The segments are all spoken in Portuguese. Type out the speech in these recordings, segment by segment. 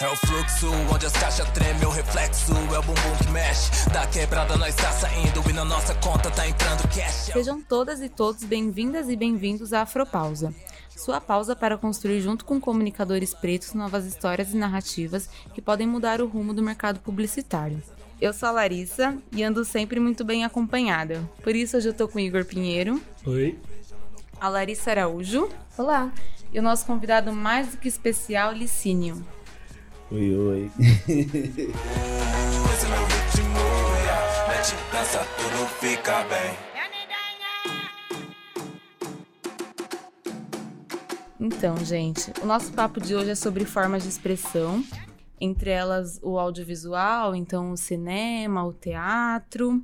É o fluxo, onde as caixas tremem, o reflexo é o bumbum que mexe. Da quebrada nós tá saindo e na nossa conta tá entrando cash. Sejam todas e todos bem-vindas e bem-vindos à Afropausa. Sua pausa para construir junto com comunicadores pretos novas histórias e narrativas que podem mudar o rumo do mercado publicitário. Eu sou a Larissa e ando sempre muito bem acompanhada. Por isso hoje eu tô com o Igor Pinheiro. Oi. A Larissa Araújo. Olá. E o nosso convidado mais do que especial, Licínio. Oi, oi. Dança, tudo fica bem. Então, gente, o nosso papo de hoje é sobre formas de expressão, entre elas o audiovisual, então o cinema, o teatro.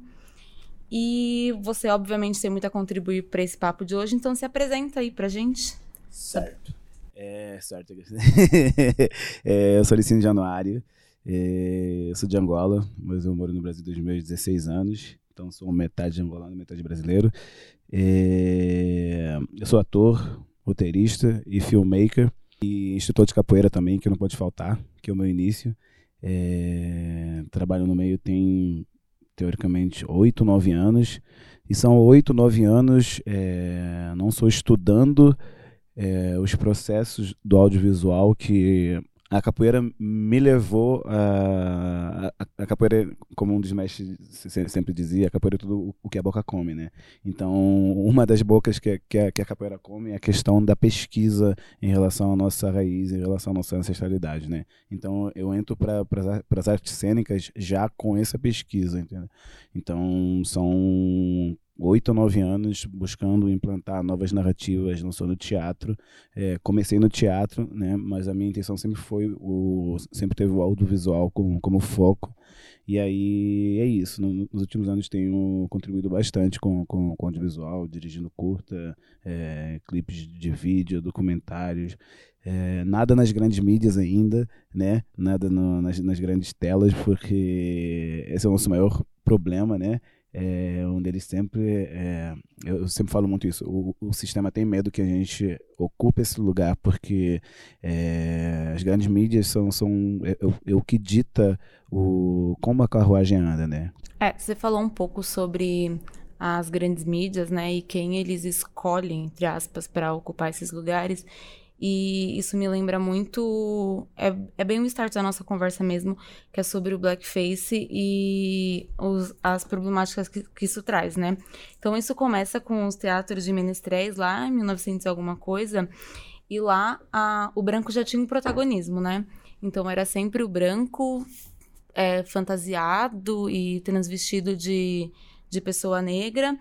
E você, obviamente, tem muito a contribuir para esse papo de hoje, então se apresenta aí pra gente. Certo. É, certo. é, eu sou Licínio Januário, é, eu sou de Angola, mas eu moro no Brasil desde meus 16 anos, então sou metade angolano, metade brasileiro. É, eu sou ator, roteirista e filmmaker, e instrutor de capoeira também, que não pode faltar, que é o meu início. É, trabalho no meio tem, teoricamente, 8, 9 anos, e são 8, 9 anos, é, não sou estudando é, os processos do audiovisual que a capoeira me levou a, a, a, capoeira, como um dos mestres sempre dizia, a capoeira é tudo o que a boca come, né? Então, uma das bocas que, que, a, que a capoeira come é a questão da pesquisa em relação à nossa raiz, em relação à nossa ancestralidade, né? Então, eu entro para as artes cênicas já com essa pesquisa, entendeu? Então, são oito ou nove anos buscando implantar novas narrativas, não só no teatro. É, comecei no teatro, né, mas a minha intenção sempre foi o sempre teve o audiovisual como, como foco. E aí é isso. nos últimos anos tenho contribuído bastante com, com, com audiovisual, dirigindo curta, é, clipes de vídeo, documentários. É, nada nas grandes mídias ainda, né? Nada no, nas, nas grandes telas, porque esse é o nosso maior problema, né? É, onde eles sempre, é, eu sempre falo muito isso, o, o, sistema tem medo que a gente ocupe esse lugar porque é, as grandes mídias são, são é, é, o que dita o, como a carruagem anda, né? É, você falou um pouco sobre as grandes mídias, né, e quem eles escolhem, entre aspas, para ocupar esses lugares. E isso me lembra muito. É, é bem o start da nossa conversa mesmo, que é sobre o blackface e os, as problemáticas que, que, isso traz, né? Então, isso começa com os teatros de menestréis lá em 1900 e alguma coisa, e lá a, o branco já tinha um protagonismo, né? Então, era sempre o branco é, fantasiado e transvestido de, de pessoa negra.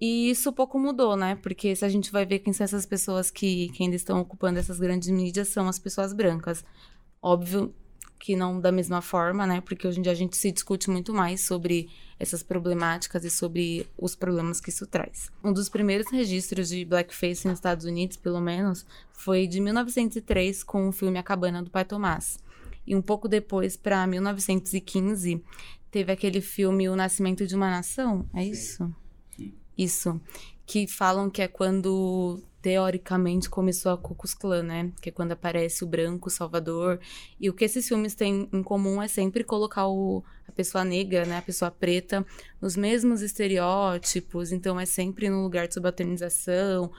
E isso pouco mudou, né? Porque se a gente vai ver quem são essas pessoas que, que ainda estão ocupando essas grandes mídias, são as pessoas brancas. Óbvio que não da mesma forma, né? Porque hoje em dia a gente se discute muito mais sobre essas problemáticas e sobre os problemas que isso traz. Um dos primeiros registros de blackface nos Estados Unidos, pelo menos, foi de 1903 com o filme A Cabana do Pai Tomás. E um pouco depois, para 1915, teve aquele filme O Nascimento de uma Nação, é isso? Isso. Que falam que é quando teoricamente começou a Ku Klux Klan, né? Que é quando aparece o branco, o salvador. E o que esses filmes têm em comum é sempre colocar o, a pessoa negra, né? A pessoa preta nos mesmos estereótipos. Então é sempre no lugar de subalternização.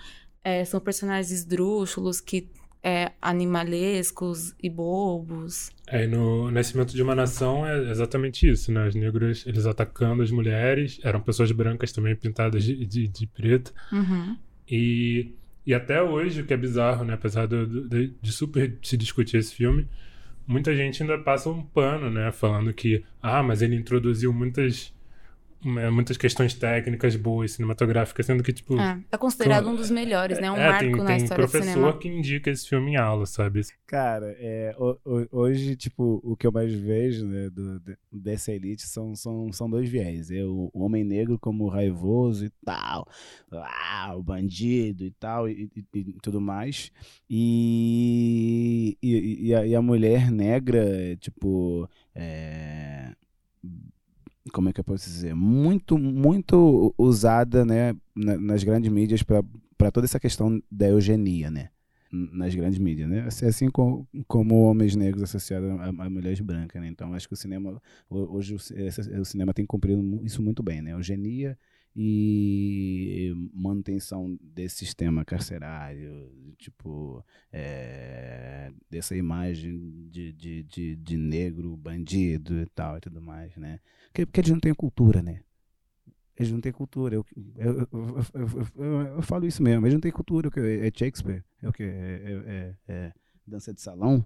É, são personagens esdrúxulos que é, animalescos e bobos. É, e no Nascimento de uma Nação é exatamente isso, né? Os negros, eles atacando as mulheres, eram pessoas brancas também pintadas de, de, de preto. Uhum. E, e até hoje, o que é bizarro, né? Apesar de, de, de super se discutir esse filme, muita gente ainda passa um pano, né? Falando que, ah, mas ele introduziu muitas muitas questões técnicas boas cinematográficas, sendo que, tipo. É, é considerado um dos melhores, né? Um é, marco tem, na tem história do cinema. professor que indica esse filme em aula, sabe? Cara, é, hoje, tipo, o que eu mais vejo né, do, dessa elite são, são, são dois viés. É o, o homem negro como raivoso e tal, ah, o bandido e tal, e, e, e tudo mais. E, e, e, a, e a mulher negra, tipo. É, como é que eu posso dizer, muito, muito usada, né, nas grandes mídias para toda essa questão da eugenia, né? nas grandes mídias, né? Assim, assim como, como homens negros associados a, a, mulheres brancas, né? Então acho que o cinema hoje o, o cinema tem cumprido isso muito bem, né? Eugenia e manutenção desse sistema carcerário, tipo, é, dessa imagem de, de, de, de, negro, bandido e tal e tudo mais, né? Porque, porque eles não têm cultura, né? Eles não têm cultura. Eu, eu, eu, eu, falo isso mesmo. Eles não têm cultura. É Shakespeare? É o que? É, é, é, dança de salão?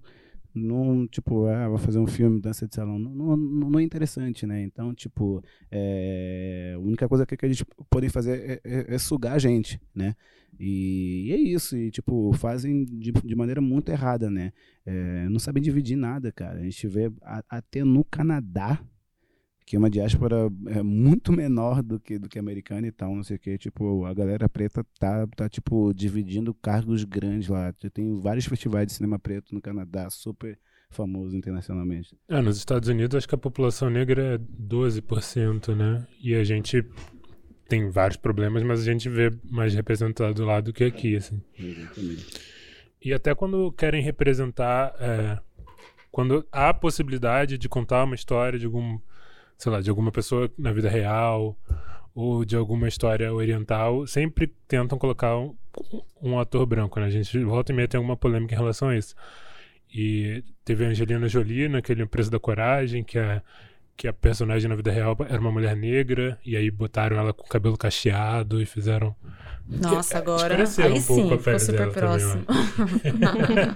Não, tipo, ah, vou fazer um filme dança de salão, não, não, não é interessante, né? Então, tipo, é, a única coisa que, a gente pode fazer é, é, é, sugar a gente, né? E, e, é isso, e tipo, fazem de, de maneira muito errada, né? É, não sabem dividir nada, cara. A gente vê a, até no Canadá, que é uma diáspora é, muito menor do que do que americana e tal, não sei o que, tipo, a galera preta tá, tá tipo dividindo cargos grandes lá. Tem vários festivais de cinema preto no Canadá, super famoso internacionalmente. É, nos Estados Unidos acho que a população negra é 12%, né? E a gente tem vários problemas, mas a gente vê mais representado lá do que aqui, assim. Exatamente. E até quando querem representar, é, quando há a possibilidade de contar uma história de algum sei lá, de alguma pessoa na vida real ou de alguma história oriental, sempre tentam colocar um, um ator branco, né? A gente volta e meia tem alguma polêmica em relação a isso. E teve a Angelina Jolie naquele Preço da Coragem, que a, que a personagem na vida real era uma mulher negra, e aí botaram ela com cabelo cacheado e fizeram. Nossa, agora. Aí um sim, ficou super próximo. Também,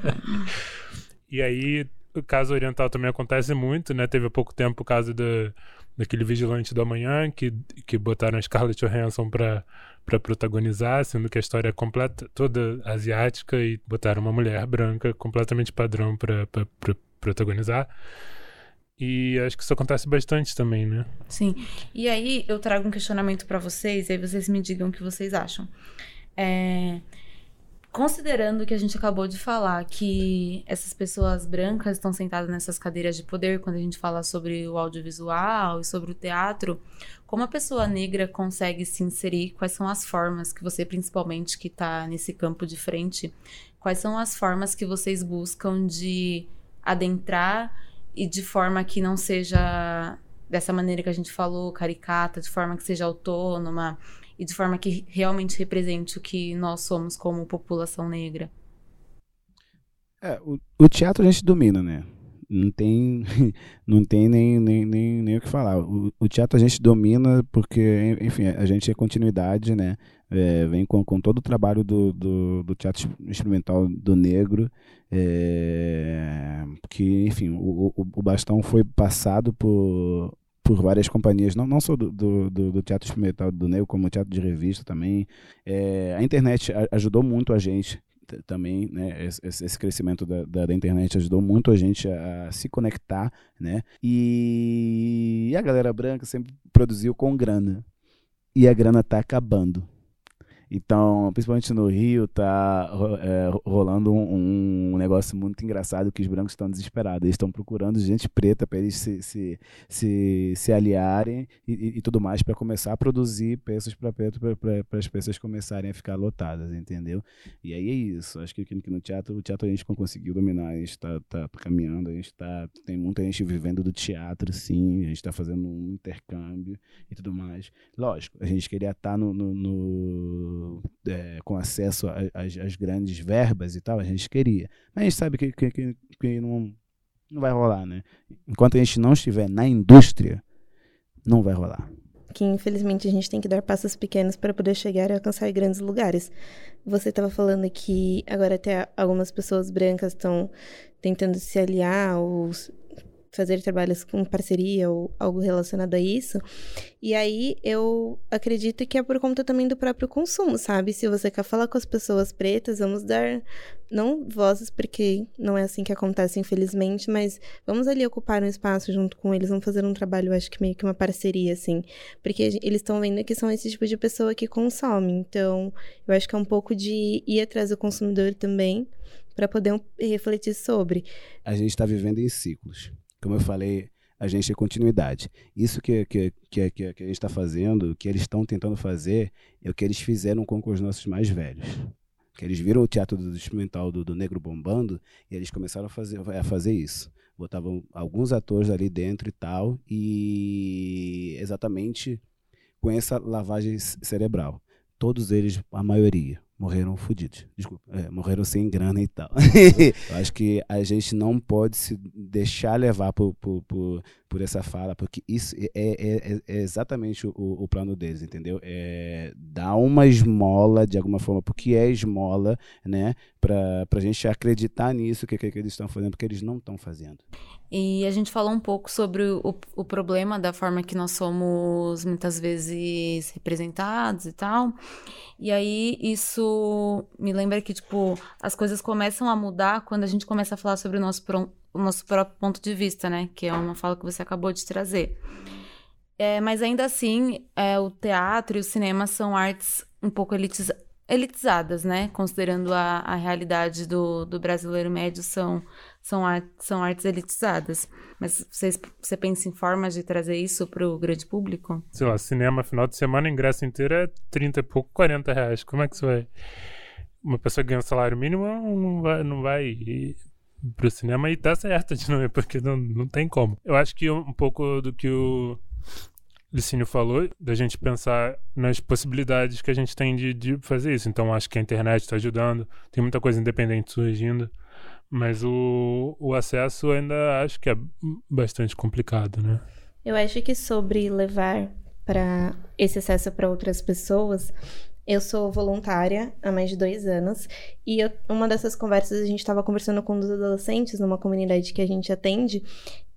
e aí o caso oriental também acontece muito, né? Teve há pouco tempo o caso da, daquele vigilante do amanhã que, que botaram a Scarlett Johansson para para protagonizar, sendo que a história é completa, toda asiática e botaram uma mulher branca completamente padrão para protagonizar. E acho que isso acontece bastante também, né? Sim. E aí eu trago um questionamento para vocês, e aí vocês me digam o que vocês acham. É, Considerando que a gente acabou de falar que essas pessoas brancas estão sentadas nessas cadeiras de poder quando a gente fala sobre o audiovisual e sobre o teatro, como a pessoa negra consegue se inserir? Quais são as formas que você, principalmente que está nesse campo de frente, quais são as formas que vocês buscam de adentrar e de forma que não seja dessa maneira que a gente falou, caricata, de forma que seja autônoma, e de forma que realmente represente o que nós somos como população negra. É, o, o teatro a gente domina, né? Não tem, não tem nem, nem, nem, nem o que falar. O, o, teatro a gente domina porque, enfim, a gente é continuidade, né? É, vem com, com todo o trabalho do, do, do teatro experimental do negro, é, que, enfim, o, o, o bastão foi passado por, por várias companhias, não, não só do, do, do teatro experimental do Negro, como teatro de revista também. É, a internet ajudou muito a gente também, né, esse, esse crescimento da, da, da, internet ajudou muito a gente a, a, se conectar, né, e a galera branca sempre produziu com grana, e a grana tá acabando. Então, principalmente no Rio, tá é, rolando um, um, negócio muito engraçado que os brancos estão desesperados. Eles estão procurando gente preta para eles se, se, se, se aliarem e, e, tudo mais para começar a produzir peças para preto para as pessoas começarem a ficar lotadas, entendeu? E aí é isso. Acho que, que no teatro, o teatro a gente conseguiu dominar, a gente está tá caminhando, a gente tá, tem muita gente vivendo do teatro, sim, a gente está fazendo um intercâmbio e tudo mais. Lógico, a gente queria estar tá no, no, no é, com acesso às grandes verbas e tal, a gente queria. Mas a gente sabe que, que, que, que não, não vai rolar, né? Enquanto a gente não estiver na indústria, não vai rolar que infelizmente a gente tem que dar passos pequenos para poder chegar e alcançar grandes lugares. Você estava falando que agora até algumas pessoas brancas estão tentando se aliar ou fazer trabalhos com parceria ou algo relacionado a isso. E aí eu acredito que é por conta também do próprio consumo, sabe? Se você quer falar com as pessoas pretas, vamos dar não vozes, porque não é assim que acontece, infelizmente, mas vamos ali ocupar um espaço junto com eles, vamos fazer um trabalho, acho que meio que uma parceria, assim, porque eles estão vendo que são esse tipo de pessoa que consome. Então, eu acho que é um pouco de ir atrás do consumidor também, para poder refletir sobre. A gente está vivendo em ciclos como eu falei, a gente é continuidade. Isso que, que, que, que, a gente está fazendo, que eles estão tentando fazer, é o que eles fizeram com, os nossos mais velhos. Que eles viram o teatro do experimental do, do Negro bombando e eles começaram a fazer, a fazer isso. Botavam alguns atores ali dentro e tal, e exatamente com essa lavagem cerebral. Todos eles, a maioria, morreram fodidos. Desculpa, é, morreram sem grana e tal. Eu acho que a gente não pode se deixar levar por, por, por, por essa fala, porque isso é, é, é, é exatamente o, o, plano deles, entendeu? É dar uma esmola de alguma forma, porque é esmola, né? Para a gente acreditar nisso que, que, que eles estão fazendo, porque eles não estão fazendo. E a gente falou um pouco sobre o, o problema da forma que nós somos muitas vezes representados e tal. E aí isso me lembra que, tipo, as coisas começam a mudar quando a gente começa a falar sobre o nosso o nosso próprio ponto de vista, né? Que é uma fala que você acabou de trazer. É, mas ainda assim, é, o teatro e o cinema são artes um pouco elitiz elitizadas, né? Considerando a, a realidade do, do brasileiro médio, são, são, são artes elitizadas. Mas você pensa em formas de trazer isso para o grande público? Sei lá, cinema, final de semana, ingresso inteiro é 30 e pouco, 40 reais. Como é que você vai... Uma pessoa ganha um salário mínimo não vai, não vai pro cinema e tá certo de não ir, porque não, não tem como. Eu acho que um pouco do que o Licínio falou, da gente pensar nas possibilidades que a gente tem de, de fazer isso. Então, acho que a internet está ajudando, tem muita coisa independente surgindo, mas o, o acesso ainda acho que é bastante complicado, né? Eu acho que sobre levar para esse acesso para outras pessoas, eu sou voluntária há mais de dois anos e eu, uma dessas conversas a gente estava conversando com um dos adolescentes numa comunidade que a gente atende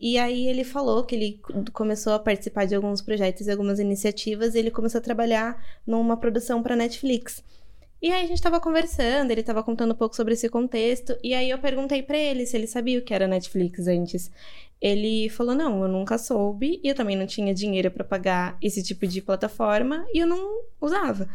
e aí ele falou que ele começou a participar de alguns projetos e algumas iniciativas e ele começou a trabalhar numa produção para Netflix. E aí a gente estava conversando, ele estava contando um pouco sobre esse contexto, e aí eu perguntei para ele se ele sabia o que era Netflix antes. Ele falou: "Não, eu nunca soube, e eu também não tinha dinheiro para pagar esse tipo de plataforma, e eu não usava".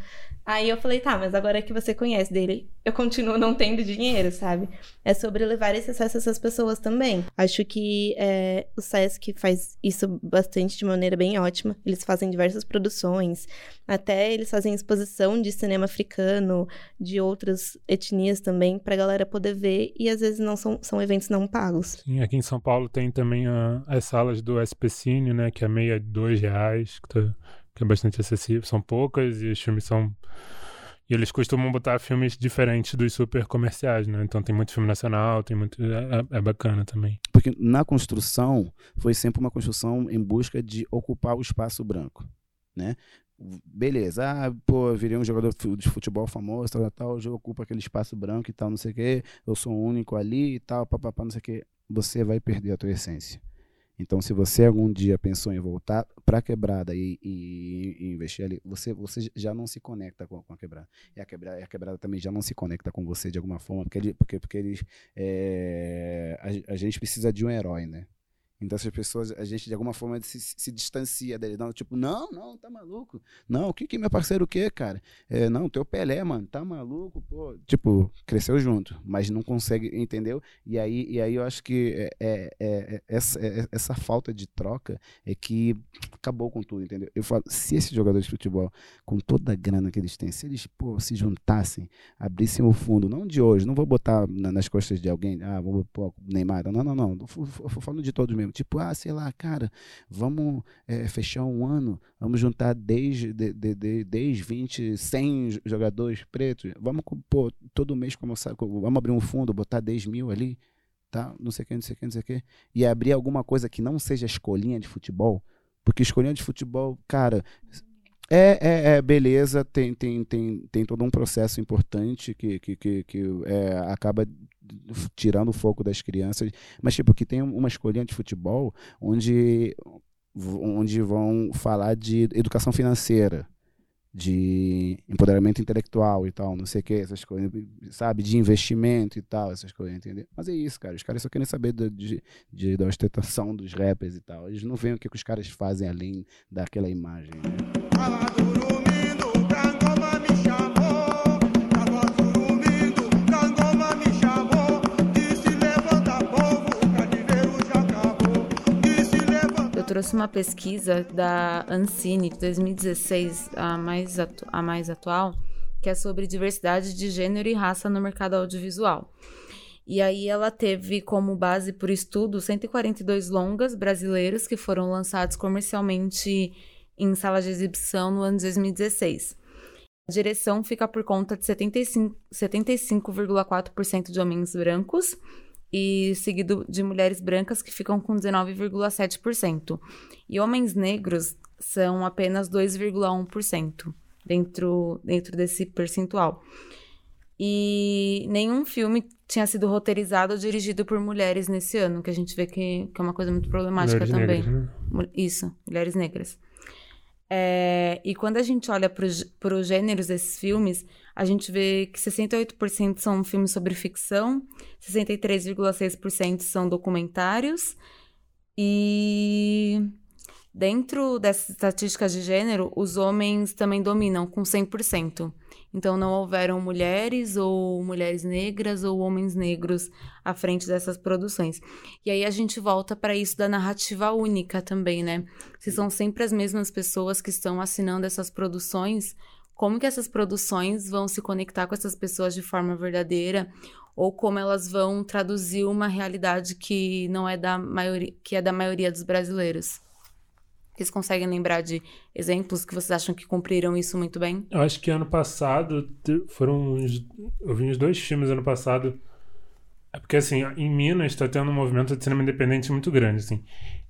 Aí eu falei, tá, mas agora que você conhece dele, eu continuo não tendo dinheiro, sabe? É sobre levar esse acesso a essas pessoas também. Acho que é, o Sesc faz isso bastante de maneira bem ótima. Eles fazem diversas produções, até eles fazem exposição de cinema africano, de outras etnias também, pra galera poder ver, e às vezes não são, são eventos não pagos. Sim, aqui em São Paulo tem também as salas do SP Cine, né, que é meia dois reais, que tá que é bastante acessível. São poucas e os filmes são. E eles costumam botar filmes diferentes dos super comerciais, né? Então tem muito filme nacional, tem muito. É, é, é bacana também. Porque na construção foi sempre uma construção em busca de ocupar o espaço branco, né? beleza, ah, pô, virei um jogador de futebol famoso, tal, tal, eu ocupo aquele espaço branco e tal, não sei o quê, eu sou o único ali e tal, papapá, não sei o quê, você vai perder a tua essência. Então, se você algum dia pensou em voltar para a quebrada e, e, e, investir ali, você, você já não se conecta com, com a quebrada. E a quebrada, a quebrada também já não se conecta com você de alguma forma, porque, porque, porque eles, é, a, a gente precisa de um herói, né? Então essas pessoas, a gente de alguma forma se, distancia dele. Não, tipo, não, não, tá maluco. Não, o que que meu parceiro o quê, cara? É, não, teu Pelé, mano, tá maluco, pô. Tipo, cresceu junto, mas não consegue, entendeu? E aí, e aí eu acho que é, é, é, é essa, é, falta de troca é que acabou com tudo, entendeu? Eu falo, se esses jogadores de futebol, com toda a grana que eles têm, se eles, pô, se juntassem, abrissem o fundo, não de hoje, não vou botar na, nas costas de alguém, ah, vou pôr Neymar, não, não, não, não, falando de todos mesmo mesmo. Tipo, ah, sei lá, cara, vamos é, fechar um ano, vamos juntar 10, de, de, de, 10 20, 100 jogadores pretos, vamos, pô, todo mês começar, vamos abrir um fundo, botar 10 mil ali, tá? Não sei o que, não sei o que, não sei o que. E abrir alguma coisa que não seja escolinha de futebol, porque escolinha de futebol, cara, é, é, é, beleza, tem, tem, tem, tem todo um processo importante que, que, que, que é, acaba tirando o foco das crianças, mas tipo, que tem uma escolinha de futebol onde, onde vão falar de educação financeira, de empoderamento intelectual e tal, não sei o que, essas coisas, sabe, de investimento e tal, essas coisas, entendeu? Mas é isso, cara, os caras só querem saber do, de, de, da ostentação dos rappers e tal, eles não veem o que, que os caras fazem além daquela imagem, né? Trouxe uma pesquisa da Ancine de 2016, a mais, a mais atual, que é sobre diversidade de gênero e raça no mercado audiovisual. E aí ela teve como base por estudo 142 longas brasileiros que foram lançados comercialmente em salas de exibição no ano de 2016. A direção fica por conta de 75,4% 75 de homens brancos e seguido de mulheres brancas que ficam com 19,7%. E homens negros são apenas 2,1% dentro, dentro desse percentual. E nenhum filme tinha sido roteirizado ou dirigido por mulheres nesse ano, que a gente vê que, que é uma coisa muito problemática Mulheres também. negras, né? Isso, mulheres negras. É, e quando a gente olha para os gêneros desses filmes, a gente vê que 68% são filmes sobre ficção, 63,6% são documentários, e dentro dessas estatísticas de gênero, os homens também dominam com 100%. Então, não houveram mulheres ou mulheres negras ou homens negros à frente dessas produções. E aí a gente volta para isso da narrativa única também, né? Se são sempre as mesmas pessoas que estão assinando essas produções, como que essas produções vão se conectar com essas pessoas de forma verdadeira? Ou como elas vão traduzir uma realidade que não é da maioria, que é da maioria dos brasileiros? Vocês conseguem lembrar de exemplos que vocês acham que cumpriram isso muito bem? Eu acho que ano passado foram uns, eu vi uns dois filmes ano passado. É porque assim, em Minas está tendo um movimento de cinema independente muito grande, assim.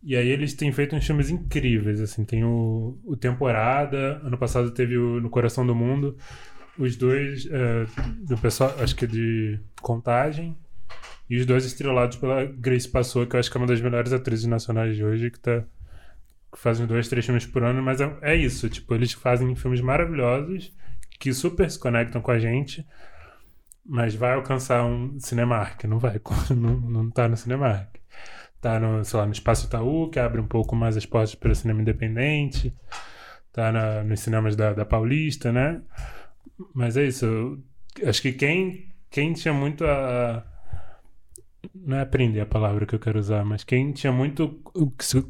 E aí eles têm feito uns filmes incríveis, assim. Tem o, o Temporada, ano passado teve o No Coração do Mundo. Os dois é, do pessoal, acho que de Contagem. E os dois estrelados pela Grace Passou, que eu acho que é uma das melhores atrizes nacionais de hoje, que tá fazem dois, três filmes por ano, mas é, é isso, tipo, eles fazem filmes maravilhosos que super se conectam com a gente, mas vai alcançar um Cinemark, não vai, não, não tá no Cinemark. Tá no, sei lá, no Espaço Itaú, que abre um pouco mais as portas para o cinema independente, tá na, nos cinemas da, da Paulista, né? Mas é isso, eu acho que quem, quem tinha muito a, não é aprender a palavra que eu quero usar, mas quem tinha muito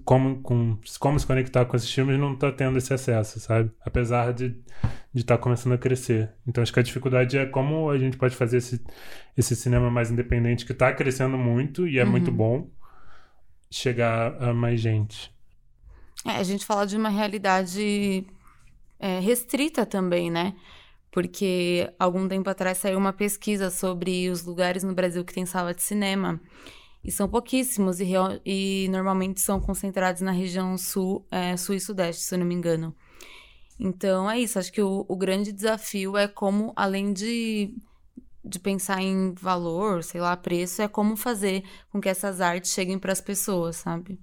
como, com, como se conectar com esses filmes não tá tendo esse acesso, sabe? Apesar de de estar começando a crescer. Então acho que a dificuldade é como a gente pode fazer esse, esse cinema mais independente que tá crescendo muito e é muito bom chegar a mais gente. É, a gente fala de uma realidade é, restrita também, né? Porque algum tempo atrás saiu uma pesquisa sobre os lugares no Brasil que tem sala de cinema. E são pouquíssimos, e, e normalmente são concentrados na região sul, é, sul e sudeste, se eu não me engano. Então é isso, acho que o, o grande desafio é como, além de, de pensar em valor, sei lá, preço, é como fazer com que essas artes cheguem para as pessoas, sabe?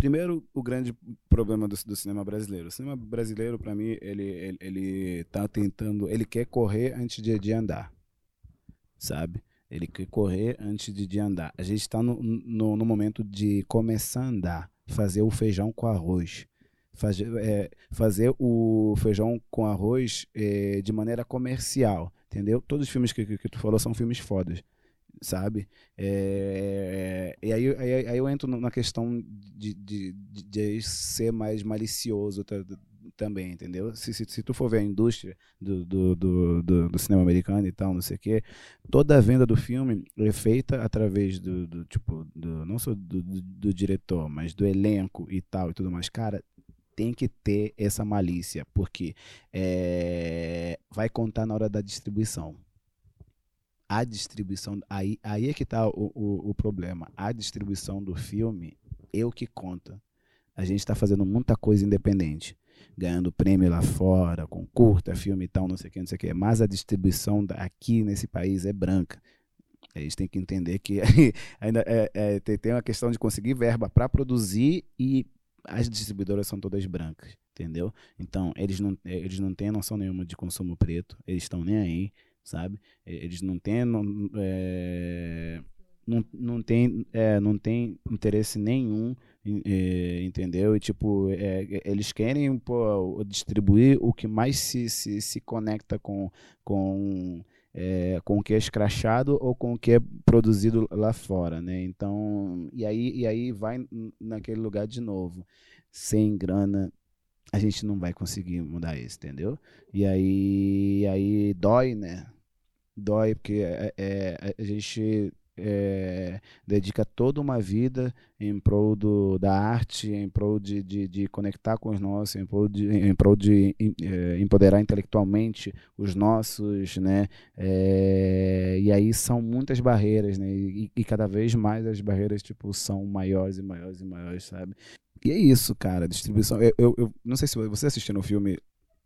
Primeiro, o grande problema do, do cinema brasileiro. O cinema brasileiro, para mim, ele, ele, ele tá tentando. Ele quer correr antes de, de andar. Sabe? Ele quer correr antes de, de andar. A gente está no, no, no momento de começar a andar. Fazer o feijão com arroz. Fazer, é, fazer o feijão com arroz é, de maneira comercial. Entendeu? Todos os filmes que, que, que tu falou são filmes fodas sabe? É, e aí, aí, aí eu entro na questão de, de, de, ser mais malicioso ta- também, entendeu? Se, se, se tu for ver a indústria do, do, do, do, do cinema americano e tal, não sei o quê, toda a venda do filme é feita através do, do tipo, do, não só do, do, do diretor, mas do elenco e tal e tudo mais. Cara, tem que ter essa malícia, porque é, vai contar na hora da distribuição a distribuição, aí, aí é que está o, o, o problema. A distribuição do filme é o que conta. A gente está fazendo muita coisa independente, ganhando prêmio lá fora, com curta, filme e tal, não sei o que, não sei o que. Mas a distribuição aqui nesse país é branca. A gente tem que entender que ainda é, é, tem uma questão de conseguir verba para produzir e as distribuidoras são todas brancas, entendeu? Então, eles não, eles não têm noção nenhuma de consumo preto, eles estão nem aí sabe? Eles não têm, não, é, não, não tem, é, não tem interesse nenhum, é, entendeu? E tipo, eles querem pô, distribuir o que mais se, se, se conecta com, com, é, com o que é escrachado ou com o que é produzido lá fora, né? Então, e aí, e aí vai naquele lugar de novo, sem grana a gente não vai conseguir mudar isso, entendeu? E aí, aí dói, né? Dói porque é, é, a gente é, dedica toda uma vida em prol do, da arte, em prol de, de, de, conectar com os nossos, em prol de, em prol de é, empoderar intelectualmente os nossos, né? É, e aí são muitas barreiras, né? E, e, cada vez mais as barreiras tipo são maiores e maiores e maiores, sabe? E é isso, cara. Distribuição. Eu, eu, eu não sei se você assistiu no filme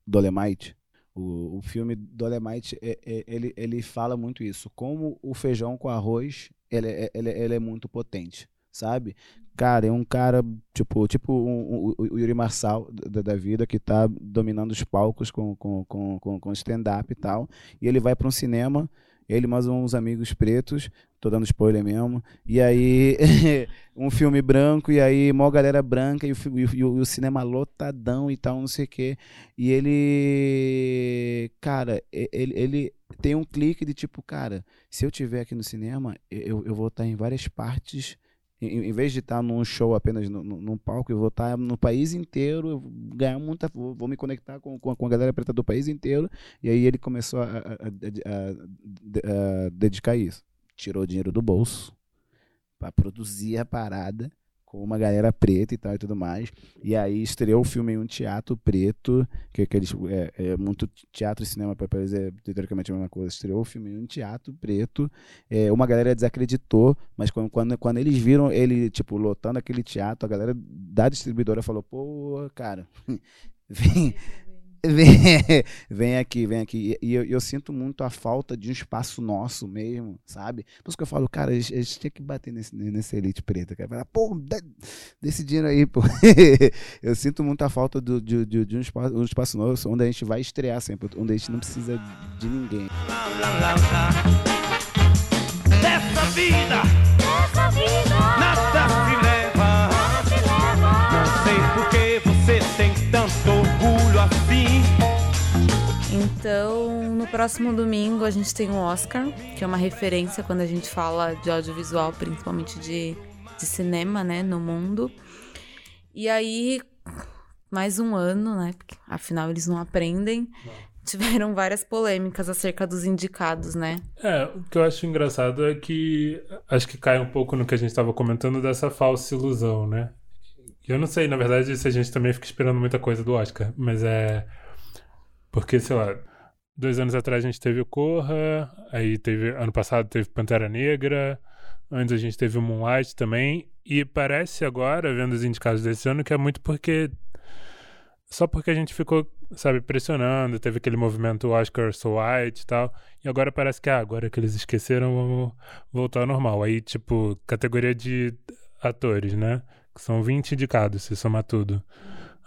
Dolemite. O, o filme Dolemite, é, é, ele, ele fala muito isso. Como o feijão com arroz, ele, é, ele, ele é muito potente, sabe? Cara, é um cara, tipo, tipo um, um, o Yuri Marçal da, da, vida, que tá dominando os palcos com, com, com, com, com stand-up e tal. E ele vai para um cinema ele mais uns amigos pretos, tô dando spoiler mesmo. E aí, um filme branco, e aí, mó galera branca, e o, e, e o cinema lotadão e tal, não sei o quê. E ele. Cara, ele, ele tem um clique de tipo, cara, se eu tiver aqui no cinema, eu, eu vou estar em várias partes em, em vez de estar num show apenas no, no, num palco, eu vou estar no país inteiro, ganhar muita. Vou, vou me conectar com, com, com, a galera preta do país inteiro. E aí ele começou a, a, a, a dedicar isso. Tirou dinheiro do bolso para produzir a parada com uma galera preta e tal e tudo mais. E aí estreou o filme em um teatro preto, que, que eles, é, é, muito teatro e cinema para eles é teoricamente a mesma coisa. Estreou o filme em um teatro preto. É, uma galera desacreditou, mas quando, quando, quando eles viram ele, tipo, lotando aquele teatro, a galera da distribuidora falou, pô, cara, vem Vem, vem aqui, vem aqui. E eu, eu, sinto muito a falta de um espaço nosso mesmo, sabe? Por isso que eu falo, cara, a gente, a gente tinha que bater nesse, nesse elite preta. Cara. Falar, pô, desse dinheiro aí, pô. eu sinto muito a falta do, de, de, de um, espaço, um espaço nosso onde a gente vai estrear sempre, onde a gente não precisa de ninguém. Dessa vida, Então, no próximo domingo a gente tem o Oscar, que é uma referência quando a gente fala de audiovisual, principalmente de, de cinema, né, no mundo. E aí, mais um ano, né, porque afinal eles não aprendem. Não. Tiveram várias polêmicas acerca dos indicados, né? É, o que eu acho engraçado é que acho que cai um pouco no que a gente estava comentando dessa falsa ilusão, né? Eu não sei, na verdade, se a gente também fica esperando muita coisa do Oscar, mas é. Porque, sei lá, dois anos atrás a gente teve o Corra, aí teve. Ano passado teve Pantera Negra, antes a gente teve o Moonlight também, e parece agora, vendo os indicados desse ano, que é muito porque. Só porque a gente ficou, sabe, pressionando, teve aquele movimento Oscar So White e tal, e agora parece que, ah, agora que eles esqueceram, vamos voltar ao normal. Aí, tipo, categoria de atores, né? que são 20 indicados, se somar tudo.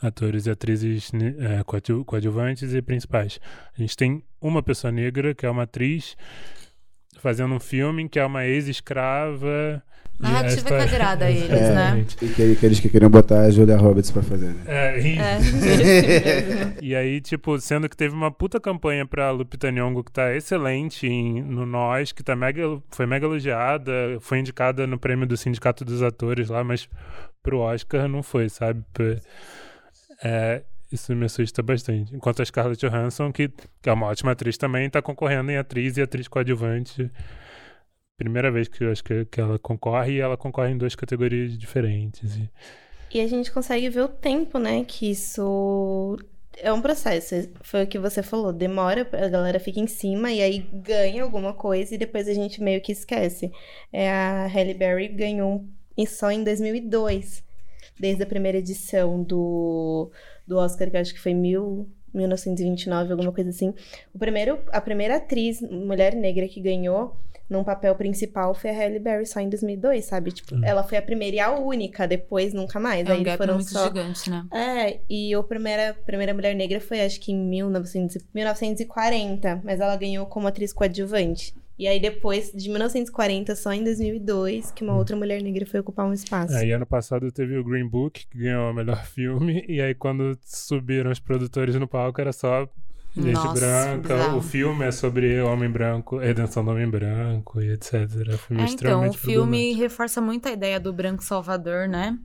Atores e atrizes é, coadjuvantes e principais. A gente tem uma pessoa negra, que é uma atriz, fazendo um filme que é uma ex-escrava. Narrativa história... quadrada a eles, é, né? E que, aqueles que queriam botar a Julia Roberts pra fazer, né? É, e... É, e aí, tipo, sendo que teve uma puta campanha pra Lupita Nyong'o que tá excelente em, no Nós, que tá mega, foi mega elogiada, foi indicada no prêmio do Sindicato dos Atores lá, mas pro Oscar não foi, sabe? É, isso me assusta bastante. Enquanto a Scarlett Johansson, que, que é uma ótima atriz também, tá concorrendo em atriz e atriz coadjuvante primeira vez que eu acho que, que ela concorre e ela concorre em duas categorias diferentes. E... e a gente consegue ver o tempo, né? Que isso é um processo. Foi o que você falou. Demora, a galera fica em cima e aí ganha alguma coisa e depois a gente meio que esquece. É, a Halle Berry ganhou só em 2002, desde a primeira edição do, do Oscar, que eu acho que foi mil, 1929, alguma coisa assim. O primeiro, a primeira atriz mulher negra que ganhou num papel principal foi a Halle Berry só em 2002, sabe? Tipo, hum. ela foi a primeira e a única, depois nunca mais. É um Aí gap foram muito só... gigante, né? É, e a primeira, primeira mulher negra foi acho que em 1900, 1940, mas ela ganhou como atriz coadjuvante. E aí depois, de 1940, só em 2002, que uma hum. outra mulher negra foi ocupar um espaço. E ano passado teve o Green Book, que ganhou o melhor filme, e aí quando subiram os produtores no palco, era só Gente Nossa, branca, bizarro. o filme é sobre homem branco, redenção do homem branco e etc. É, filme é então, o filme reforça muito a ideia do branco salvador, né?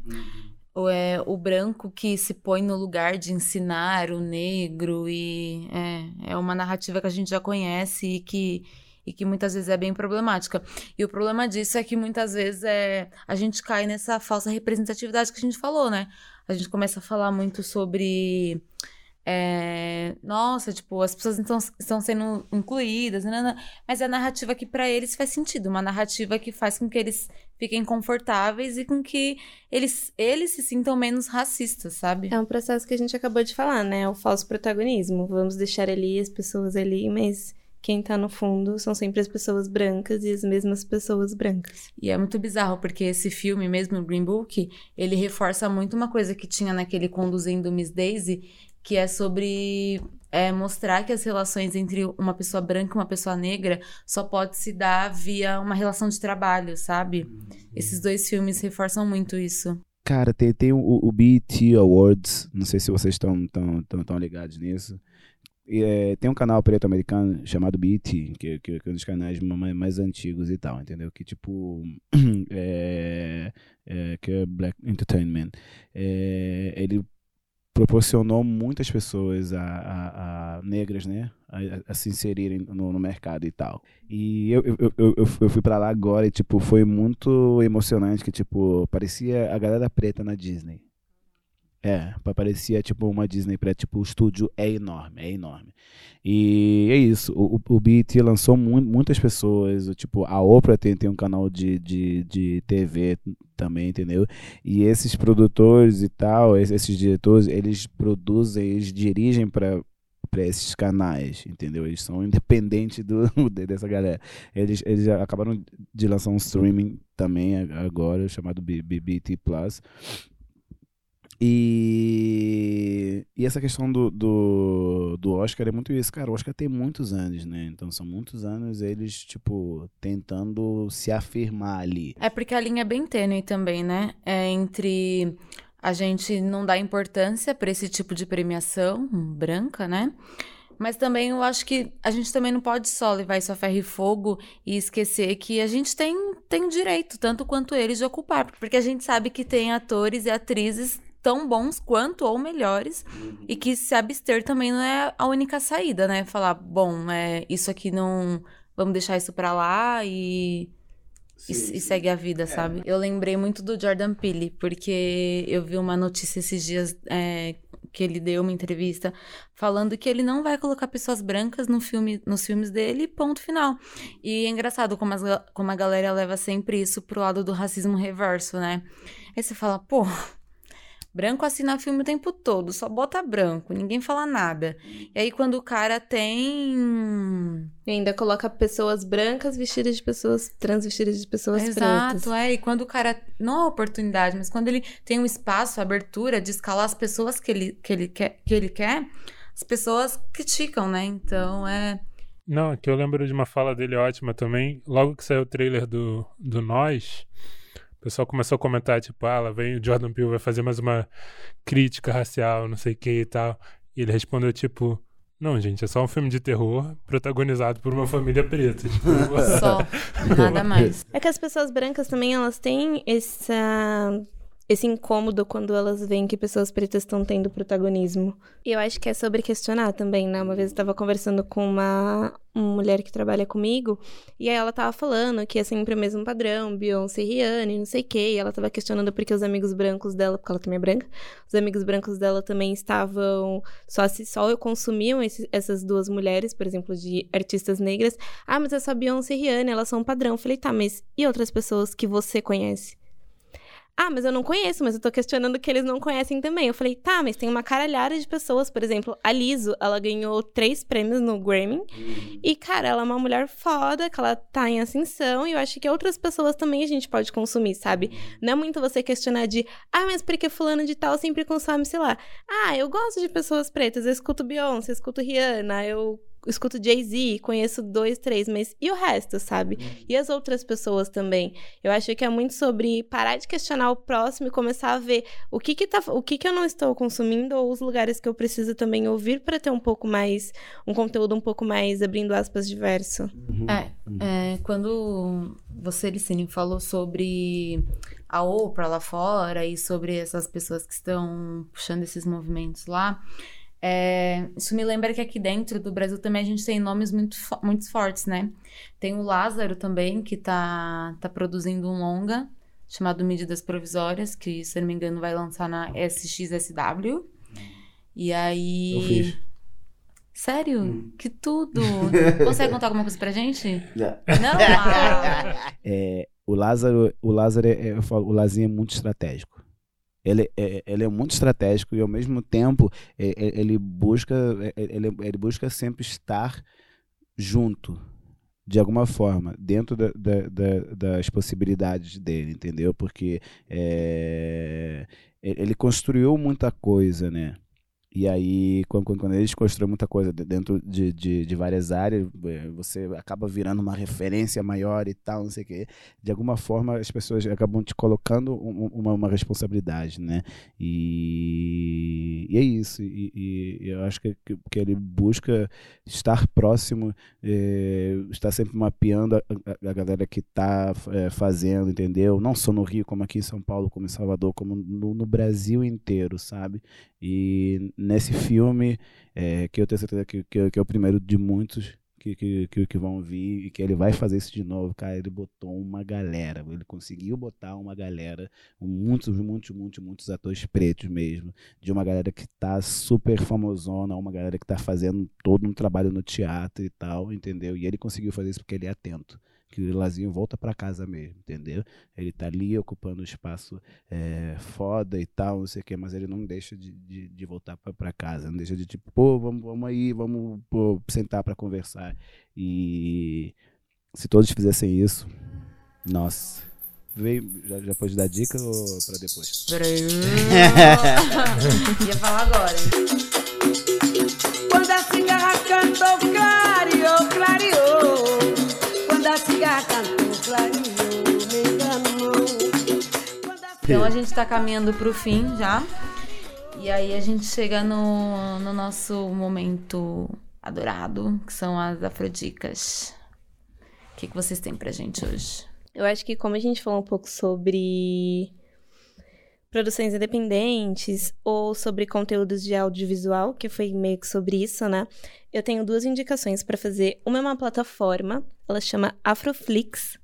ou é o branco que se põe no lugar de ensinar o negro e é, é uma narrativa que a gente já conhece e que e que muitas vezes é bem problemática. E o problema disso é que muitas vezes é, a gente cai nessa falsa representatividade que a gente falou, né? A gente começa a falar muito sobre é, nossa, tipo, as pessoas então, estão sendo incluídas, mas é a narrativa que para eles faz sentido, uma narrativa que faz com que eles fiquem confortáveis e com que eles, eles se sintam menos racistas, sabe? É um processo que a gente acabou de falar, né? O falso protagonismo. Vamos deixar ali as pessoas ali, mas quem tá no fundo são sempre as pessoas brancas e as mesmas pessoas brancas. E é muito bizarro, porque esse filme, mesmo o Green Book, ele reforça muito uma coisa que tinha naquele Conduzindo Miss Daisy, que é sobre é, mostrar que as relações entre uma pessoa branca e uma pessoa negra só pode se dar via uma relação de trabalho, sabe? Esses dois filmes reforçam muito isso. Cara, tem, tem o, o BET Awards, não sei se vocês estão tão, tão, tão ligados nisso. É, tem um canal preto americano chamado BET, que, que, que é um dos canais mais, mais, antigos e tal, entendeu? Que tipo. é, é, que é Black Entertainment. É, ele proporcionou muitas pessoas a, a, a negras, né, a, a, se inserirem no, no, mercado e tal. E eu, eu, eu, eu fui para lá agora e tipo foi muito emocionante que tipo parecia a galera preta na Disney. É, parecia tipo uma Disney preta, tipo o estúdio é enorme, é enorme. E é isso, o, o BET lançou mu muitas pessoas, tipo, a Oprah tem, tem um canal de, de, de TV também, entendeu? E esses produtores e tal, esses diretores, eles produzem, eles dirigem para para esses canais, entendeu? Eles são independentes do, dessa galera. Eles, eles acabaram de lançar um streaming também agora, chamado BBT Plus, e, e essa questão do, do, do Oscar é muito isso, cara. O Oscar tem muitos anos, né? Então são muitos anos eles, tipo, tentando se afirmar ali. É porque a linha é bem tênue também, né? É entre a gente não dar importância para esse tipo de premiação branca, né? Mas também eu acho que a gente também não pode só levar isso a ferro e fogo e esquecer que a gente tem, tem direito, tanto quanto eles, de ocupar. Porque a gente sabe que tem atores e atrizes tão bons quanto ou melhores uhum. e que se abster também não é a única saída, né? Falar, bom, é, isso aqui não. Vamos deixar isso pra lá e. Sim, e, e, segue a vida, é. sabe? Eu lembrei muito do Jordan Peele, porque eu vi uma notícia esses dias é, que ele deu uma entrevista falando que ele não vai colocar pessoas brancas no filme, nos filmes dele, ponto final. E é engraçado como, as, como a galera leva sempre isso pro lado do racismo reverso, né? Aí você fala, pô, Branco assina filme o tempo todo, só bota branco, ninguém fala nada. E aí quando o cara tem. E ainda coloca pessoas brancas vestidas de pessoas trans vestidas de pessoas Exato, pretas. Exato, é. E quando o cara. Não a oportunidade, mas quando ele tem um espaço, a abertura de escalar as pessoas que ele, que ele, quer, que ele quer, as pessoas criticam, né? Então é. Não, que eu lembro de uma fala dele ótima também. Logo que saiu o trailer do, do Nós o pessoal começou a comentar, tipo, ah, lá vem o Jordan Peele, vai fazer mais uma crítica racial, não sei o que e tal. E ele respondeu, tipo, não, gente, é só um filme de terror protagonizado por uma família preta. Tipo, só, nada mais. É que as pessoas brancas também, elas têm essa esse incômodo quando elas veem que pessoas pretas estão tendo protagonismo. E eu acho que é sobre questionar também, né? Uma vez eu estava conversando com uma, uma mulher que trabalha comigo, e aí ela tava falando que é sempre o mesmo padrão, Beyoncé e Rihanna, não sei o quê, e ela tava questionando porque os amigos brancos dela, porque ela também é branca, os amigos brancos dela também estavam, só se só consumiam esse, essas duas mulheres, por exemplo, de artistas negras. Ah, mas é só Beyoncé e Rihanna, elas são um padrão. Eu falei, tá, mas e outras pessoas que você conhece? Ah, mas eu não conheço, mas eu tô questionando que eles não conhecem também. Eu falei, tá, mas tem uma caralhada de pessoas. Por exemplo, a Liso, ela ganhou três prêmios no Grammy. Uhum. E, cara, ela é uma mulher foda, que ela tá em ascensão. E eu acho que outras pessoas também a gente pode consumir, sabe? Não é muito você questionar de, ah, mas por que fulano de tal sempre consome, sei lá. Ah, eu gosto de pessoas pretas, eu escuto Beyoncé, eu escuto Rihanna, eu escuto Jay-Z, conheço dois, três, mas e o resto, sabe? E as outras pessoas também. Eu acho que é muito sobre parar de questionar o próximo e começar a ver o que que, tá, o que, que eu não estou consumindo ou os lugares que eu preciso também ouvir para ter um pouco mais, um conteúdo um pouco mais, abrindo aspas, diverso. É, é, quando você, Licine, falou sobre a Oprah lá fora e sobre essas pessoas que estão puxando esses movimentos lá, é, isso me lembra que aqui dentro do Brasil também a gente tem nomes muito, muito fortes, né? Tem o Lázaro também, que tá, tá produzindo um longa chamado Medidas Provisórias, que, se não me engano, vai lançar na SXSW. E aí. Eu fiz. Sério? Hum. Que tudo! Consegue contar alguma coisa pra gente? Já. Não? Ah, É, o Lázaro, o Lázaro, é, eu falo, o Lazinho é muito estratégico. Ele, é, ele é muito estratégico e ao mesmo tempo é, é, ele busca, é, ele, ele busca sempre estar junto de alguma forma dentro da- da- da- das possibilidades dele, entendeu? Porque é, ele construiu muita coisa, né? E aí, quando, quando, eles constroem muita coisa de- dentro de, de, de várias áreas, eh, você acaba virando uma referência maior e tal, não sei o quê. De alguma forma, as pessoas acabam te colocando um- um- uma, uma responsabilidade, né? E, e é isso. E, e- eu acho que, que, ele busca estar próximo, eh, estar sempre mapeando a, a- a galera que está fazendo, entendeu? Não só no Rio, como aqui em São Paulo, como em Salvador, como no, no Brasil inteiro, sabe? E nesse filme, é, que eu tenho certeza que, que, que é o primeiro de muitos que, que, que, que vão vir e que ele vai fazer isso de novo, cara, ele botou uma galera, ele conseguiu botar uma galera, muitos, muitos, muitos, muitos atores pretos mesmo, de uma galera que tá super famosona, uma galera que tá fazendo todo um trabalho no teatro e tal, entendeu? E ele conseguiu fazer isso porque ele é atento. Que o Lazinho volta para casa mesmo, entendeu? Ele tá ali ocupando um espaço é, foda e tal, não sei o quê, mas ele não deixa de, de, de voltar para casa, não deixa de tipo, pô, vamos, vamos aí, vamos pô, sentar para conversar. E se todos fizessem isso, nossa. Veio, já, já pode dar dica ou para depois? peraí. Ia falar agora. Quando a cigarra cantou, Então a gente tá caminhando pro fim já. E aí a gente chega no, no nosso momento adorado, que são as afrodicas. O que, que vocês têm pra gente hoje? Eu acho que como a gente falou um pouco sobre produções independentes ou sobre conteúdos de audiovisual, que foi meio que sobre isso, né? Eu tenho duas indicações para fazer. Uma é uma plataforma, ela chama Afroflix.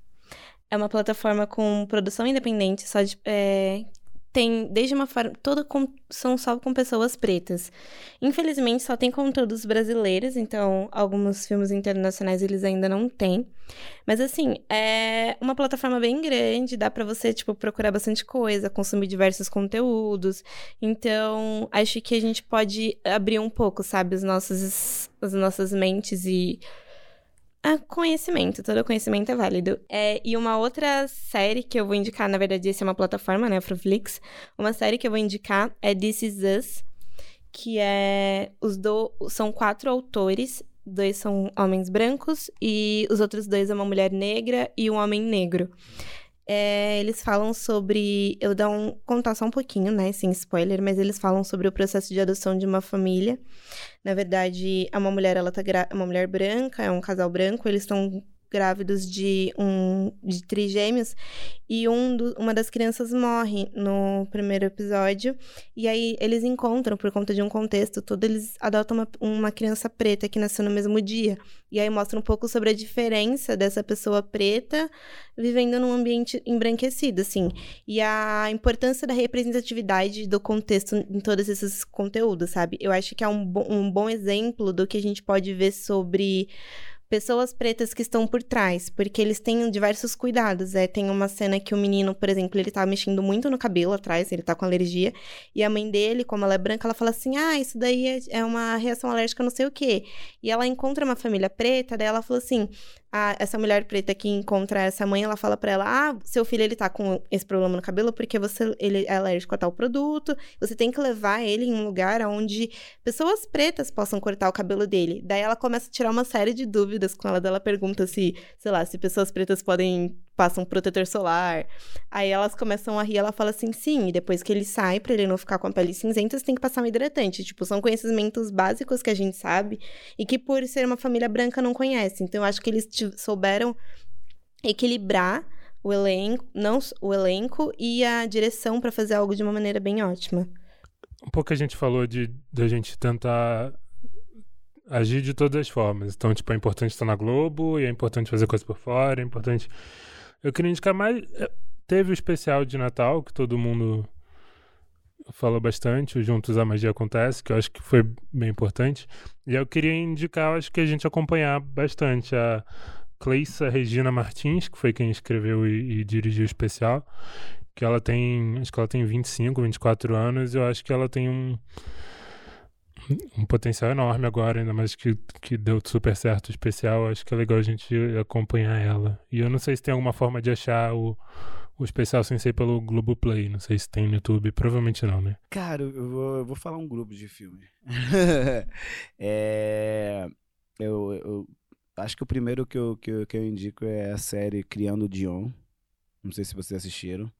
É uma plataforma com produção independente, só de, é, tem desde uma forma toda com, são só com pessoas pretas. Infelizmente só tem conteúdos brasileiros, então alguns filmes internacionais eles ainda não têm. Mas assim, é uma plataforma bem grande, dá pra você, tipo, procurar bastante coisa, consumir diversos conteúdos. Então, acho que a gente pode abrir um pouco, sabe, os nossos, as nossas mentes e conhecimento, todo conhecimento é válido. É, e uma outra série que eu vou indicar, na verdade, essa é uma plataforma, né, Afroflix. Uma série que eu vou indicar é This Is Us, que é os do, são quatro autores, dois são homens brancos e os outros dois é uma mulher negra e um homem negro. É, eles falam sobre. Eu dar um, contar só um pouquinho, né? Sem spoiler, mas eles falam sobre o processo de adoção de uma família. Na verdade, é uma mulher, ela tá gra... é uma mulher branca, é um casal branco, eles estão grávidos de um de trigêmeos e um do, uma das crianças morre no primeiro episódio e aí eles encontram por conta de um contexto todo eles adotam uma, uma criança preta que nasceu no mesmo dia. E aí mostra um pouco sobre a diferença dessa pessoa preta vivendo num ambiente embranquecido assim. E a importância da representatividade do contexto em todos esses conteúdos sabe? Eu acho que é um, bo um bom exemplo do que a gente pode ver sobre pessoas pretas que estão por trás, porque eles têm diversos cuidados. É, tem uma cena que o menino, por exemplo, ele tá mexendo muito no cabelo atrás, ele tá com alergia, e a mãe dele, como ela é branca, ela fala assim: "Ah, isso daí é, é uma reação alérgica, não sei o quê". E ela encontra uma família preta, daí ela falou assim: a, essa mulher preta que encontra essa mãe, ela fala para ela: "Ah, seu filho ele tá com esse problema no cabelo porque você ele é alérgico a tal produto, você tem que levar ele em um lugar onde pessoas pretas possam cortar o cabelo dele". Daí ela começa a tirar uma série de dúvidas com ela, daí ela pergunta se, sei lá, se pessoas pretas podem passam protetor solar. Aí elas começam a rir, ela fala assim: "Sim", e depois que ele sai para ele não ficar com a pele cinzenta, você tem que passar um hidratante. Tipo, são conhecimentos básicos que a gente sabe e que por ser uma família branca não conhece. Então eu acho que eles souberam equilibrar o elenco, não o elenco e a direção para fazer algo de uma maneira bem ótima. Um pouco a gente falou de da gente tentar agir de todas as formas. Então, tipo, é importante estar na Globo, e é importante fazer coisa por fora, é importante. Eu queria indicar mais. é, Teve o especial de Natal, que todo mundo falou bastante, o Juntos a Magia Acontece, que eu acho que foi bem importante. E eu queria indicar, acho que a gente acompanhar bastante a Cleissa Regina Martins, que foi quem escreveu e, e dirigiu o especial, que ela tem, acho que ela tem 25, 24 anos, eu acho que ela tem um um potencial enorme agora, ainda mais que, que deu super certo o especial. Acho que é legal a gente acompanhar ela. E eu não sei se tem alguma forma de achar o, o especial sem ser pelo Globoplay. Não sei se tem no YouTube. Provavelmente não, né? Cara, eu vou, eu vou falar um grupo de filme. é, eu, eu acho que o primeiro que eu, que, eu, que eu indico é a série Criando Dion. Não sei se vocês assistiram.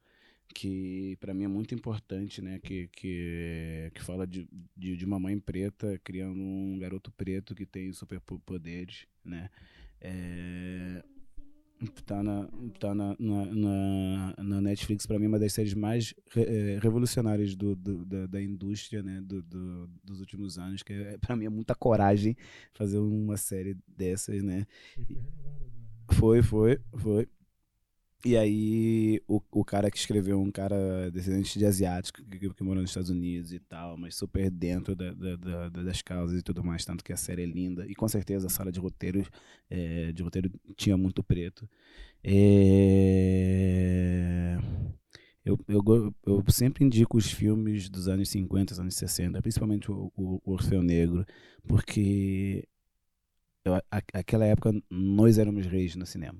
Que para mim é muito importante, né? Que, que, que fala de, de, de uma mãe preta criando um garoto preto que tem superpoderes, né? É, tá na, tá na, na, na, Netflix, para mim, uma das séries mais eh, revolucionárias do, do- da, da indústria né, do, do- dos últimos anos, que é, para mim é muita coragem fazer uma série dessas, né? Foi, foi, foi. E aí, o, o cara que escreveu, um cara descendente de asiático, que, que morou nos Estados Unidos e tal, mas super dentro da, da- da- da- das causas e tudo mais, tanto que a série é linda. E com certeza a sala de roteiro, eh, de roteiro tinha muito preto. É, Eu, eu, eu sempre indico os filmes dos anos 50, anos 60, principalmente o, o, o Orfeu Negro, porque eu, a- aquela época nós éramos reis no cinema.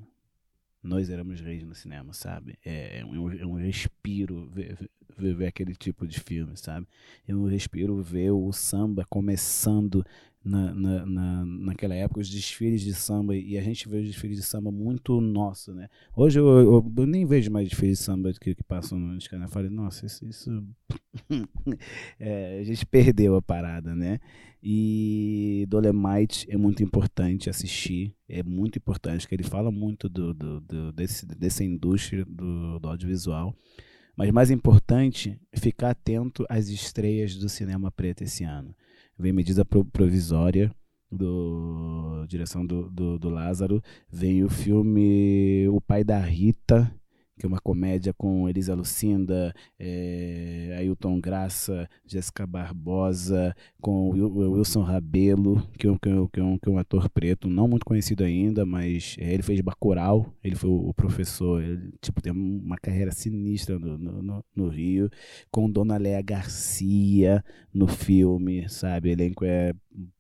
Nós éramos reis no cinema, sabe? É, é um, é um respiro ver, ver, aquele tipo de filme, sabe? Um respiro ver o samba começando na, na, na, naquela época, os desfiles de samba, e a gente vê os desfiles de samba muito nosso, né? Hoje eu, eu, eu nem vejo mais desfiles de samba que, que passam nos canais. Eu falei, nossa, isso. isso... É, a gente perdeu a parada, né? E Dolemite é muito importante assistir, é muito importante, que ele fala muito do, do, do- desse, dessa indústria do, do audiovisual. Mas mais importante, ficar atento às estreias do cinema preto esse ano. Vem medida pro- provisória do direção do, do, do Lázaro, vem o filme O Pai da Rita, que é uma comédia com Elisa Lucinda, eh, Ailton Graça, Jéssica Barbosa, com Wilson Rabelo, que é, um, que, é um, que, é um, que é um ator preto, não muito conhecido ainda, mas eh, ele fez Bacurau, ele foi o, professor, ele tipo, tem uma carreira sinistra no, no, no- no Rio, com Dona Léa Garcia no filme, sabe? O elenco é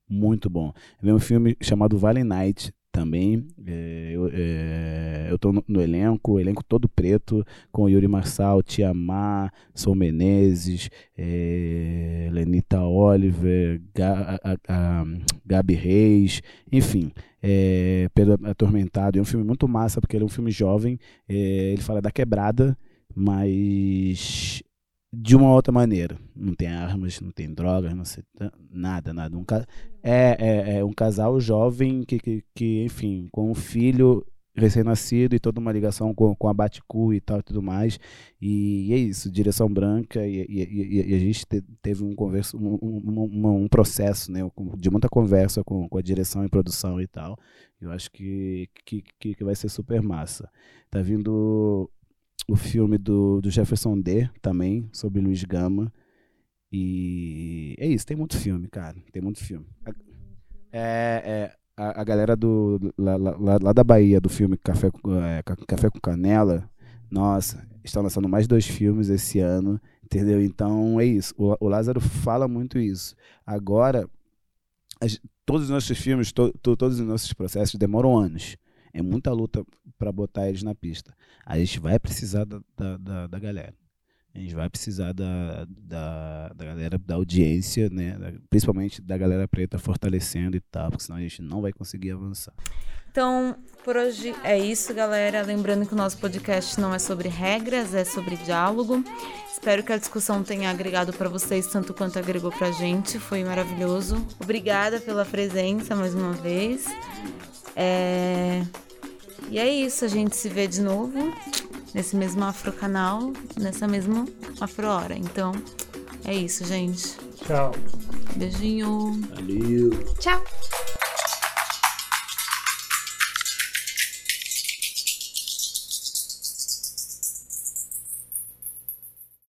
muito bom. Vem um filme chamado Valley Night também. é, eu, é, eu tô no, no elenco, elenco todo preto, com Yuri Marçal, Tiamá, Sol Menezes, é, Lenita Oliver, Ga- a- a- Gabi Reis, enfim. É, Pedro Atormentado. É um filme muito massa, porque ele é um filme jovem. é, ele fala da quebrada, mas de uma outra maneira. Não tem armas, não tem drogas, não sei, nada, nada. Um, é, é, é um casal jovem que, que, que, enfim, com um filho recém-nascido e toda uma ligação com, com a Baticu e tal e tudo mais. E, é isso, direção branca. E, e, e- e a gente te- teve um, converso, um, um, um- processo né, de muita conversa com, com a direção e produção e tal. Eu acho que, que que vai ser super massa. Tá vindo o filme do, do Jefferson D também, sobre Luiz Gama. E é isso, tem muito filme, cara. Tem muito filme. É, é, a, a galera do lá, lá, lá- da Bahia, do filme Café, com- é, Ca- Café com Canela, nossa, estão lançando mais dois filmes esse ano, entendeu? Então é isso. O, o Lázaro fala muito isso. Agora, as- todos os nossos filmes, to- to- todos os nossos processos demoram anos. É muita luta para botar eles na pista. A gente vai precisar da, da, da, da galera. A gente vai precisar da, da, da galera, da audiência, né? principalmente da galera preta fortalecendo e tal, porque senão a gente não vai conseguir avançar. Então, por hoje é isso, galera. Lembrando que o nosso podcast não é sobre regras, é sobre diálogo. Espero que a discussão tenha agregado para vocês tanto quanto agregou pra gente. Foi maravilhoso. Obrigada pela presença mais uma vez. É... E é isso, a gente se vê de novo nesse mesmo Afro canal, nessa mesma Afro hora. Então, é isso, gente. Tchau. Beijinho. Valeu! Tchau!